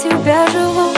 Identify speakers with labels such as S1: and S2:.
S1: тебя живу.